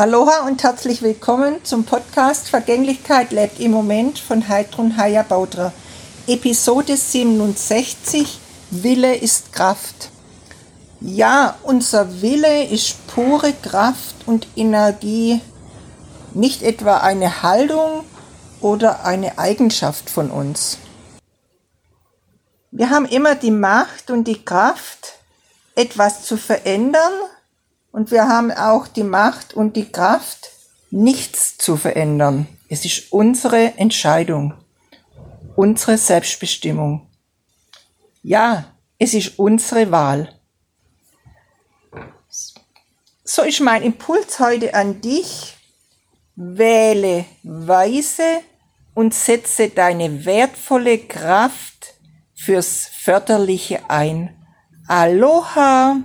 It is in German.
Aloha und herzlich willkommen zum Podcast Vergänglichkeit lebt im Moment von Heidrun Haya Baudra. Episode 67 Wille ist Kraft. Ja, unser Wille ist pure Kraft und Energie, nicht etwa eine Haltung oder eine Eigenschaft von uns. Wir haben immer die Macht und die Kraft, etwas zu verändern und wir haben auch die Macht und die Kraft, nichts zu verändern. Es ist unsere Entscheidung, unsere Selbstbestimmung. Ja, es ist unsere Wahl. So ist mein Impuls heute an dich. Wähle weise und setze deine wertvolle Kraft fürs Förderliche ein. Aloha!